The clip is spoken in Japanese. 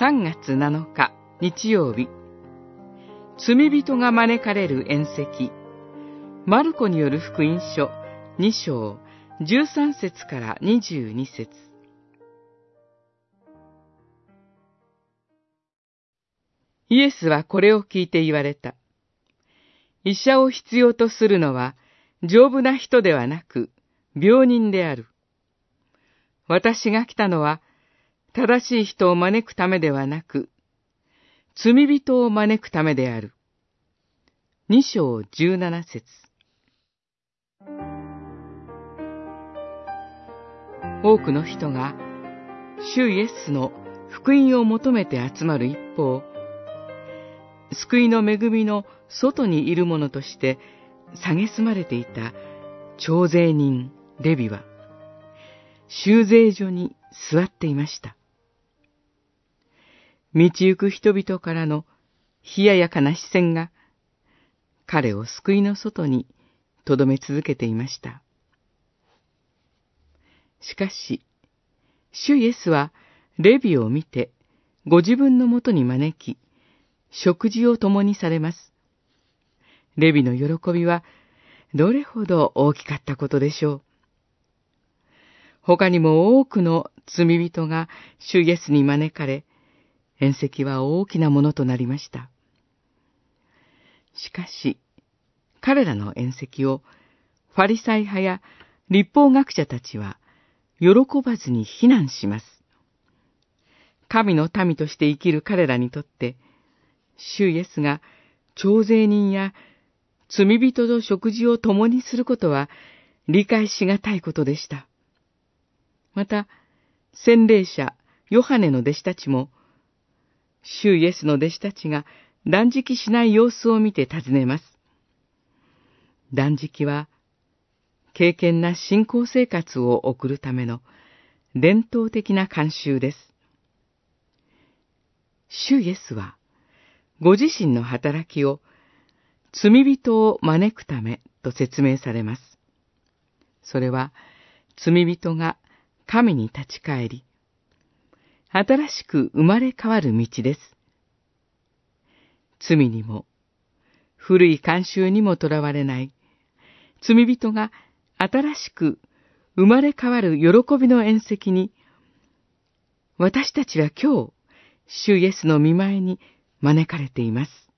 3月7日日曜日罪人が招かれる宴席マルコによる福音書2章13節から22節イエスはこれを聞いて言われた。医者を必要とするのは丈夫な人ではなく病人である。私が来たのは正しい人を招くためではなく、罪人を招くためである。二章十七節多くの人が、主イエスの福音を求めて集まる一方、救いの恵みの外にいる者として蔑まれていた徴税人レビは、修税所に座っていました。道行く人々からの冷ややかな視線が、彼を救いの外に留め続けていました。しかし、主イエスはレビを見て、ご自分のもとに招き、食事を共にされます。レビの喜びは、どれほど大きかったことでしょう。他にも多くの罪人が主イエスに招かれ、宴席は大きなものとなりました。しかし、彼らの宴席をファリサイ派や立法学者たちは喜ばずに非難します。神の民として生きる彼らにとって、主イエスが徴税人や罪人と食事を共にすることは理解しがたいことでした。また、洗礼者ヨハネの弟子たちも、主イエスの弟子たちが断食しない様子を見て尋ねます。断食は、敬虔な信仰生活を送るための伝統的な慣習です。主イエスは、ご自身の働きを罪人を招くためと説明されます。それは、罪人が神に立ち返り、新しく生まれ変わる道です。罪にも、古い慣習にもとらわれない、罪人が新しく生まれ変わる喜びの宴席に、私たちは今日、主イエスの見前に招かれています。